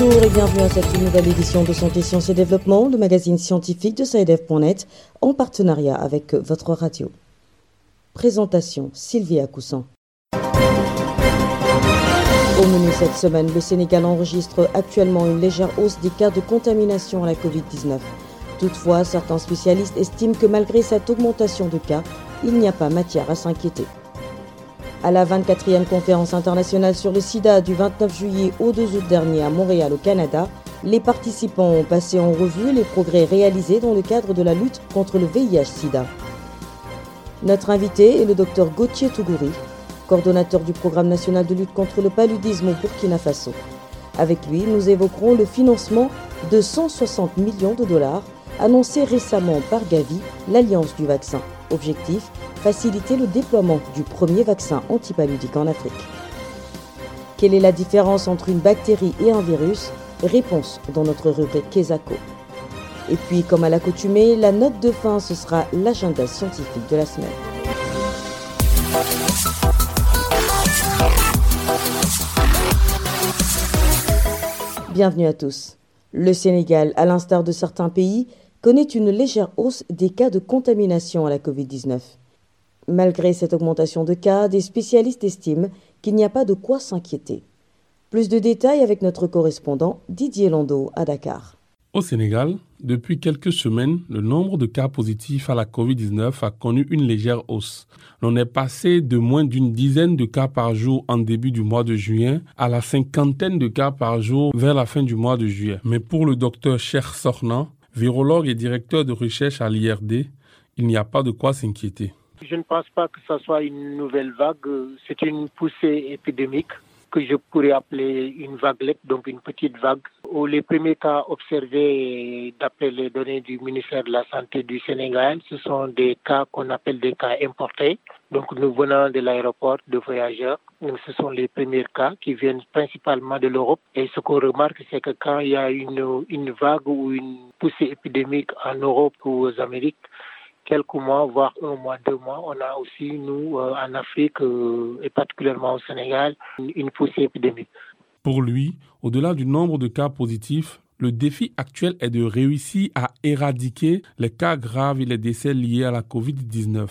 Bonjour et bienvenue à cette nouvelle édition de Santé, Sciences et Développement, le magazine scientifique de SAEDEF.net, en partenariat avec votre radio. Présentation Sylvia Coussan. Au menu cette semaine, le Sénégal enregistre actuellement une légère hausse des cas de contamination à la Covid-19. Toutefois, certains spécialistes estiment que malgré cette augmentation de cas, il n'y a pas matière à s'inquiéter. À la 24e conférence internationale sur le sida du 29 juillet au 2 août dernier à Montréal au Canada, les participants ont passé en revue les progrès réalisés dans le cadre de la lutte contre le VIH-Sida. Notre invité est le docteur Gauthier Tougouri, coordonnateur du programme national de lutte contre le paludisme au Burkina Faso. Avec lui, nous évoquerons le financement de 160 millions de dollars annoncé récemment par Gavi, l'Alliance du vaccin. Objectif faciliter le déploiement du premier vaccin antipaludique en Afrique. Quelle est la différence entre une bactérie et un virus? Réponse dans notre rubrique Kesako. Et puis, comme à l'accoutumée, la note de fin, ce sera l'agenda scientifique de la semaine. Bienvenue à tous. Le Sénégal, à l'instar de certains pays, connaît une légère hausse des cas de contamination à la Covid-19. Malgré cette augmentation de cas, des spécialistes estiment qu'il n'y a pas de quoi s'inquiéter. Plus de détails avec notre correspondant Didier Landau à Dakar. Au Sénégal, depuis quelques semaines, le nombre de cas positifs à la COVID-19 a connu une légère hausse. L'on est passé de moins d'une dizaine de cas par jour en début du mois de juin à la cinquantaine de cas par jour vers la fin du mois de juillet. Mais pour le docteur Cher Sornan, virologue et directeur de recherche à l'IRD, il n'y a pas de quoi s'inquiéter. Je ne pense pas que ce soit une nouvelle vague. C'est une poussée épidémique que je pourrais appeler une vaguelette, donc une petite vague, où les premiers cas observés, d'après les données du ministère de la Santé du Sénégal, ce sont des cas qu'on appelle des cas importés. Donc nous venons de l'aéroport de voyageurs. ce sont les premiers cas qui viennent principalement de l'Europe. Et ce qu'on remarque, c'est que quand il y a une vague ou une poussée épidémique en Europe ou aux Amériques, quelques mois, voire un mois, deux mois, on a aussi, nous, euh, en Afrique euh, et particulièrement au Sénégal, une, poussée épidémique. Pour lui, au-delà du nombre de cas positifs, le défi actuel est de réussir à éradiquer les cas graves et les décès liés à la COVID-19.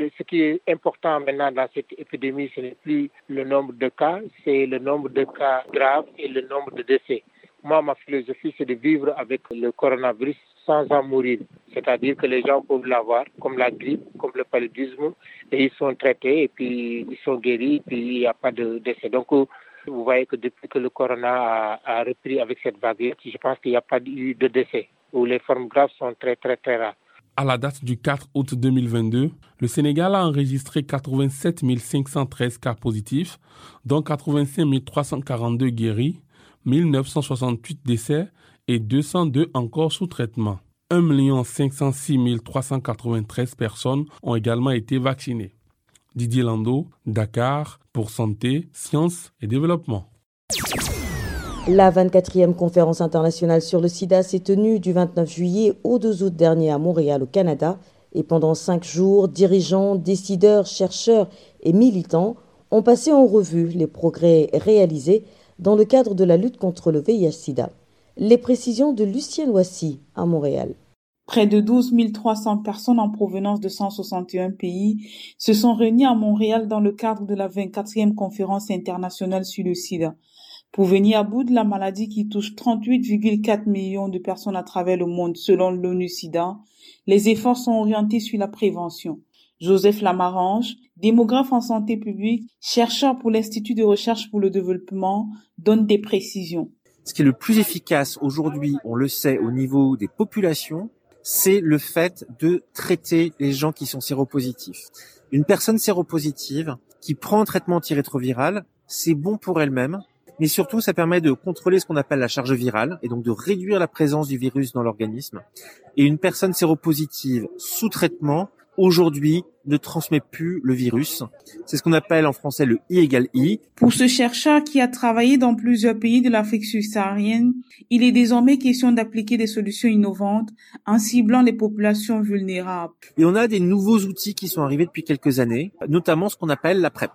Ce qui est important maintenant dans cette épidémie, ce n'est plus le nombre de cas, c'est le nombre de cas graves et le nombre de décès. Moi, ma philosophie, c'est de vivre avec le coronavirus sans en mourir. C'est-à-dire que les gens peuvent l'avoir, comme la grippe, comme le paludisme, et ils sont traités, et puis ils sont guéris, et puis il n'y a pas de décès. Donc, vous voyez que depuis que le corona a, repris avec cette vague, je pense qu'il n'y a pas eu de décès, où les formes graves sont très, très, très rares. À la date du 4 août 2022, le Sénégal a enregistré 87 513 cas positifs, dont 85 342 guéris, 1968 décès et 202 encore sous traitement. 1 506 393 personnes ont également été vaccinées. Didier Lando, Dakar, pour Santé, Sciences et Développement. La 24e conférence internationale sur le sida s'est tenue du 29 juillet au 2 août dernier à Montréal, au Canada, et pendant cinq jours, dirigeants, décideurs, chercheurs et militants ont passé en revue les progrès réalisés dans le cadre de la lutte contre le VIH-Sida. Les précisions de Lucienne Wassy à Montréal. Près de 12 300 personnes en provenance de 161 pays se sont réunies à Montréal dans le cadre de la 24e conférence internationale sur le sida pour venir à bout de la maladie qui touche 38,4 millions de personnes à travers le monde selon l'ONU SIDA. Les efforts sont orientés sur la prévention. Joseph Lamarange, démographe en santé publique, chercheur pour l'Institut de recherche pour le développement, donne des précisions. Ce qui est le plus efficace aujourd'hui, on le sait, au niveau des populations, c'est le fait de traiter les gens qui sont séropositifs. Une personne séropositive qui prend un traitement antirétroviral, c'est bon pour elle-même, mais surtout ça permet de contrôler ce qu'on appelle la charge virale et donc de réduire la présence du virus dans l'organisme. Et une personne séropositive sous traitement aujourd'hui ne transmet plus le virus. C'est ce qu'on appelle en français le I égale I. Pour ce chercheur qui a travaillé dans plusieurs pays de l'Afrique subsaharienne, il est désormais question d'appliquer des solutions innovantes en ciblant les populations vulnérables. Et on a des nouveaux outils qui sont arrivés depuis quelques années, notamment ce qu'on appelle la PrEP.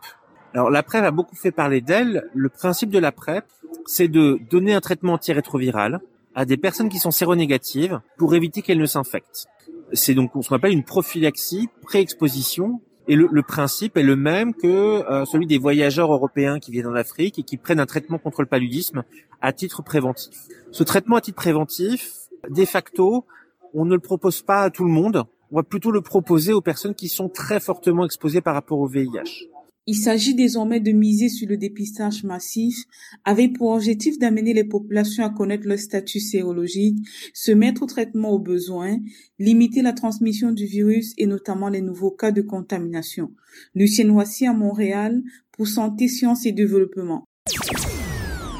Alors la PrEP a beaucoup fait parler d'elle. Le principe de la PrEP, c'est de donner un traitement antirétroviral à des personnes qui sont séronégatives pour éviter qu'elles ne s'infectent. C'est donc ce qu'on appelle une prophylaxie pré-exposition et le, principe est le même que euh, celui des voyageurs européens qui viennent en Afrique et qui prennent un traitement contre le paludisme à titre préventif. Ce traitement à titre préventif, de facto, on ne le propose pas à tout le monde. On va plutôt le proposer aux personnes qui sont très fortement exposées par rapport au VIH. Il s'agit désormais de miser sur le dépistage massif avec pour objectif d'amener les populations à connaître leur statut sérologique, se mettre au traitement aux besoins, limiter la transmission du virus et notamment les nouveaux cas de contamination. Lucien Noisy à Montréal pour Santé, Sciences et Développement.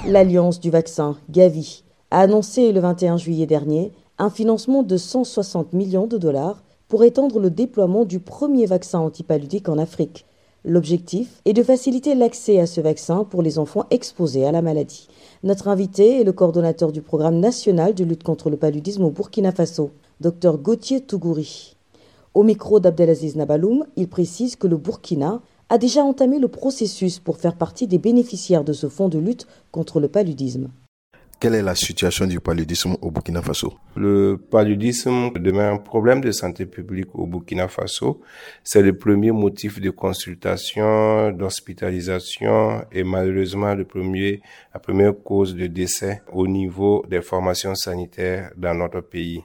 L'Alliance du vaccin, Gavi, a annoncé le 21 juillet dernier un financement de 160 millions de dollars pour étendre le déploiement du premier vaccin antipaludique en Afrique. L'objectif est de faciliter l'accès à ce vaccin pour les enfants exposés à la maladie. Notre invité est le coordonnateur du programme national de lutte contre le paludisme au Burkina Faso, Dr Gauthier Tougouri. Au micro d'Abdelaziz Nabaloum, il précise que le Burkina a déjà entamé le processus pour faire partie des bénéficiaires de ce fonds de lutte contre le paludisme. Quelle est la situation du paludisme au Burkina Faso? Le paludisme demeure un problème de santé publique au Burkina Faso. C'est le premier motif de consultation, d'hospitalisation et malheureusement le premier, la première cause de décès au niveau des formations sanitaires dans notre pays.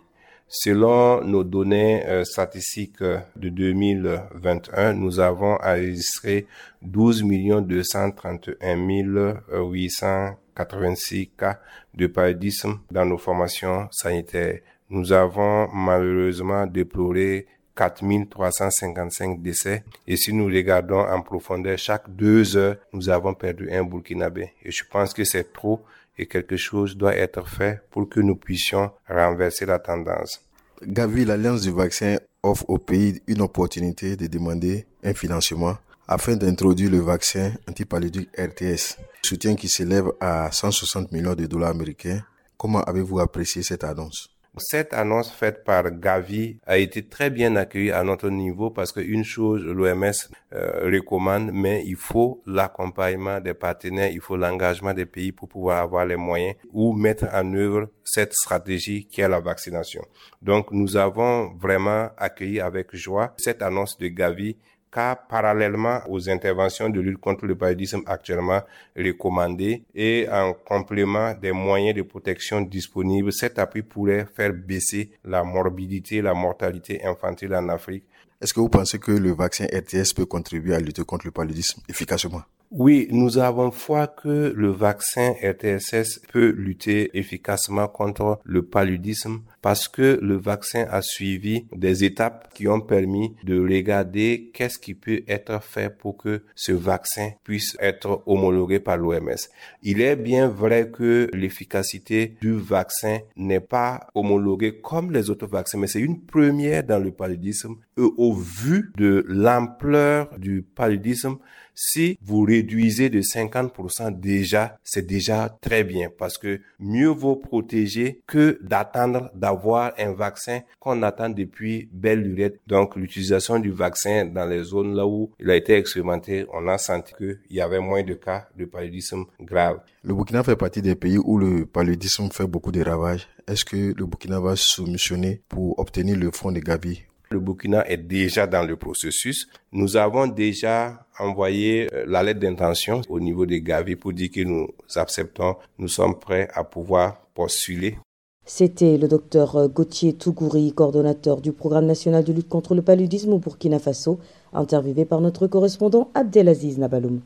Selon nos données euh, statistiques de 2021, nous avons enregistré 12 231 800 86 cas de paludisme dans nos formations sanitaires. Nous avons malheureusement déploré 4355 décès. Et si nous regardons en profondeur, chaque deux heures, nous avons perdu un Burkinabé. Et je pense que c'est trop et quelque chose doit être fait pour que nous puissions renverser la tendance. Gavi, l'Alliance du vaccin offre au pays une opportunité de demander un financement afin d'introduire le vaccin antipaludique RTS, soutien qui s'élève à 160 millions de dollars américains. Comment avez-vous apprécié cette annonce? Cette annonce faite par Gavi a été très bien accueillie à notre niveau parce qu'une chose, l'OMS euh, recommande, mais il faut l'accompagnement des partenaires, il faut l'engagement des pays pour pouvoir avoir les moyens ou mettre en œuvre cette stratégie qui est la vaccination. Donc nous avons vraiment accueilli avec joie cette annonce de Gavi car parallèlement aux interventions de lutte contre le paludisme actuellement recommandées et en complément des moyens de protection disponibles, cet appui pourrait faire baisser la morbidité, la mortalité infantile en Afrique. Est-ce que vous pensez que le vaccin RTS peut contribuer à lutter contre le paludisme efficacement? Oui, nous avons foi que le vaccin RTSS peut lutter efficacement contre le paludisme parce que le vaccin a suivi des étapes qui ont permis de regarder qu'est-ce qui peut être fait pour que ce vaccin puisse être homologué par l'OMS. Il est bien vrai que l'efficacité du vaccin n'est pas homologuée comme les autres vaccins, mais c'est une première dans le paludisme. Et au vu de l'ampleur du paludisme, si vous réduisez de 50% déjà, c'est déjà très bien parce que mieux vaut protéger que d'attendre d'avoir un vaccin qu'on attend depuis belle lurette. Donc l'utilisation du vaccin dans les zones là où il a été expérimenté, on a senti qu'il y avait moins de cas de paludisme grave. Le Burkina fait partie des pays où le paludisme fait beaucoup de ravages. Est-ce que le Burkina va soumissionner pour obtenir le fonds de Gavi le Burkina est déjà dans le processus. Nous avons déjà envoyé euh, la lettre d'intention au niveau des Gavi pour dire que nous acceptons, nous sommes prêts à pouvoir postuler. C'était le docteur Gauthier Tougouri, coordonnateur du programme national de lutte contre le paludisme au Burkina Faso, interviewé par notre correspondant Abdelaziz Nabaloum.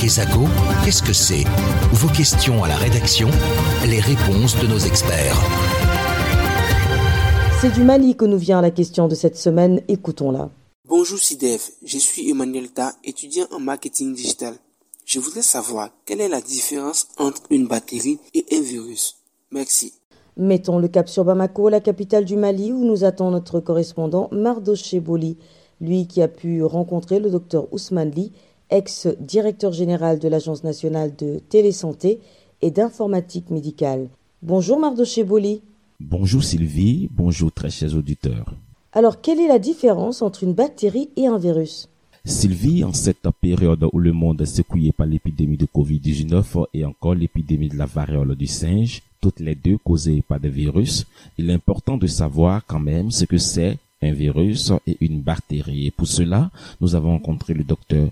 Kesako, qu'est-ce que c'est? Vos questions à la rédaction, les réponses de nos experts. C'est du Mali que nous vient la question de cette semaine, écoutons-la. Bonjour SIDEF, je suis Emmanuel Ta, étudiant en marketing digital. Je voudrais savoir quelle est la différence entre une bactérie et un virus? Merci. Mettons le cap sur Bamako, la capitale du Mali, où nous attend notre correspondant Mardoché Boli, lui qui a pu rencontrer le docteur Ousmane Lee ex-directeur général de l'Agence nationale de télésanté et d'informatique médicale. Bonjour Mardoché Boli. Bonjour Sylvie, bonjour très chers auditeurs. Alors, quelle est la différence entre une bactérie et un virus? Sylvie, en cette période où le monde est secoué par l'épidémie de Covid-19 et encore l'épidémie de la variole du singe, toutes les deux causées par des virus, il est important de savoir quand même ce que c'est un virus et une bactérie. Et pour cela, nous avons rencontré le docteur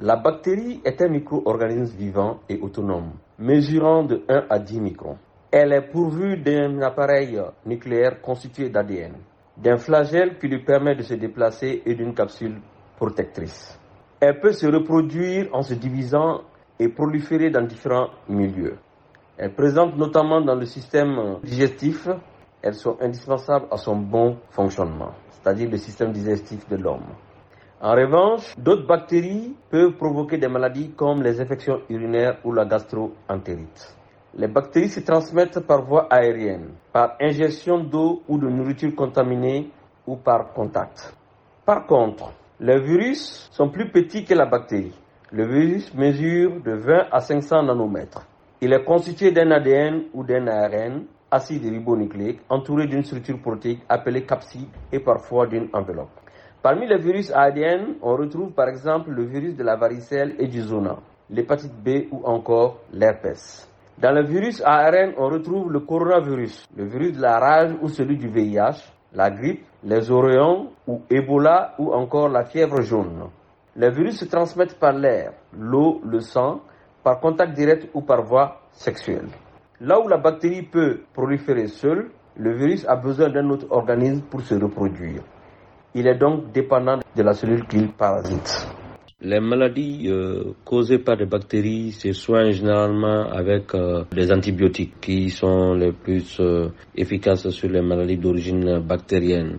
La bactérie est un micro-organisme vivant et autonome, mesurant de 1 à 10 microns. Elle est pourvue d'un appareil nucléaire constitué d'ADN, d'un flagelle qui lui permet de se déplacer et d'une capsule protectrice. Elle peut se reproduire en se divisant et proliférer dans différents milieux. Elle présente notamment dans le système digestif. Elles sont indispensables à son bon fonctionnement, c'est-à-dire le système digestif de l'homme. En revanche, d'autres bactéries peuvent provoquer des maladies comme les infections urinaires ou la gastroentérite. Les bactéries se transmettent par voie aérienne, par ingestion d'eau ou de nourriture contaminée ou par contact. Par contre, les virus sont plus petits que la bactérie. Le virus mesure de 20 à 500 nanomètres. Il est constitué d'un ADN ou d'un ARN, acide ribonucléique, entouré d'une structure protéique appelée capside et parfois d'une enveloppe. Parmi les virus ADN, on retrouve par exemple le virus de la varicelle et du zona, l'hépatite B ou encore l'herpès. Dans le virus ARN, on retrouve le coronavirus, le virus de la rage ou celui du VIH, la grippe, les oreillons ou Ebola ou encore la fièvre jaune. Les virus se transmettent par l'air, l'eau, le sang, par contact direct ou par voie sexuelle. Là où la bactérie peut proliférer seule, le virus a besoin d'un autre organisme pour se reproduire. Il est donc dépendant de la cellule qu'il parasite. Les maladies euh, causées par des bactéries se soignent généralement avec euh, des antibiotiques qui sont les plus euh, efficaces sur les maladies d'origine bactérienne.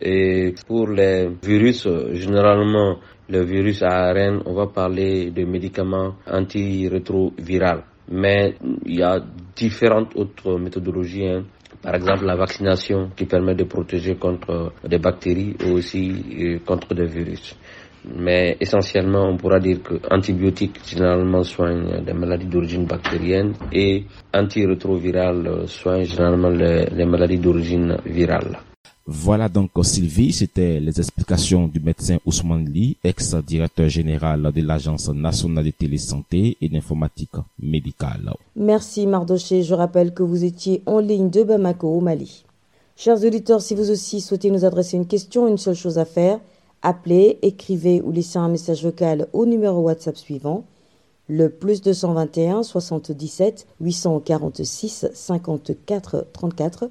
Et pour les virus, généralement, le virus ARN, on va parler de médicaments antirétroviraux. Mais il y a différentes autres méthodologies. Hein. Par exemple, la vaccination qui permet de protéger contre des bactéries ou aussi contre des virus. Mais essentiellement, on pourra dire que antibiotiques généralement soignent des maladies d'origine bactérienne et antirétrovirales soignent généralement les, maladies d'origine virale. Voilà donc Sylvie, c'était les explications du médecin Ousmane Lee, ex-directeur général de l'Agence nationale de télésanté et d'informatique médicale. Merci Mardoché, je rappelle que vous étiez en ligne de Bamako au Mali. Chers auditeurs, si vous aussi souhaitez nous adresser une question, une seule chose à faire, Appelez, écrivez ou laissez un message vocal au numéro WhatsApp suivant le plus 221 77 846 54 34.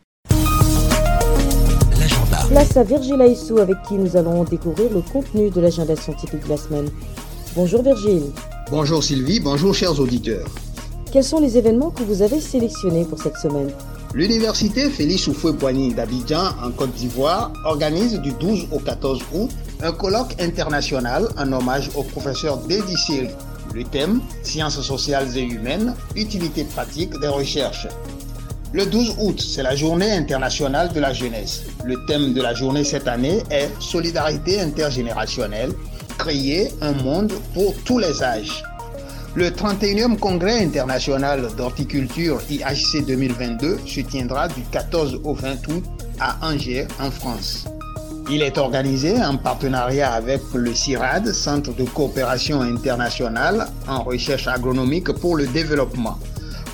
Place à Virgile Aissou avec qui nous allons découvrir le contenu de l'agenda scientifique de la semaine. Bonjour Virgile. Bonjour Sylvie, bonjour chers auditeurs. Quels sont les événements que vous avez sélectionnés pour cette semaine? L'université Félix Houphouët-Boigny d'Abidjan en Côte d'Ivoire organise du 12 au 14 août un colloque international en hommage au professeur Dedi Siri. Le thème Sciences sociales et humaines, utilité pratique des recherches. Le 12 août, c'est la journée internationale de la jeunesse. Le thème de la journée cette année est Solidarité intergénérationnelle, créer un monde pour tous les âges. Le 31e Congrès international d'horticulture IHC 2022 se tiendra du 14 au 20 août à Angers, en France. Il est organisé en partenariat avec le CIRAD, Centre de coopération internationale en recherche agronomique pour le développement.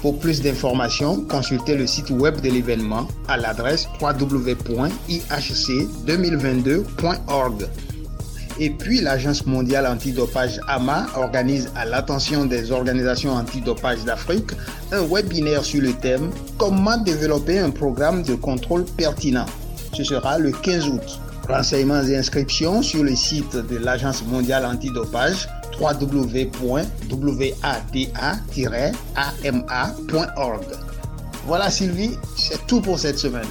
Pour plus d'informations, consultez le site web de l'événement à l'adresse www.ihc2022.org. Et puis l'Agence mondiale antidopage AMA organise à l'attention des organisations antidopage d'Afrique un webinaire sur le thème Comment développer un programme de contrôle pertinent. Ce sera le 15 août. Renseignements et inscriptions sur le site de l'Agence mondiale antidopage www.wada-ama.org. Voilà Sylvie, c'est tout pour cette semaine.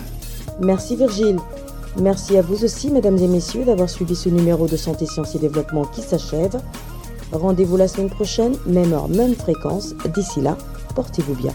Merci Virgile. Merci à vous aussi, mesdames et messieurs, d'avoir suivi ce numéro de Santé, Sciences et Développement qui s'achève. Rendez-vous la semaine prochaine, même heure, même fréquence. D'ici là, portez-vous bien.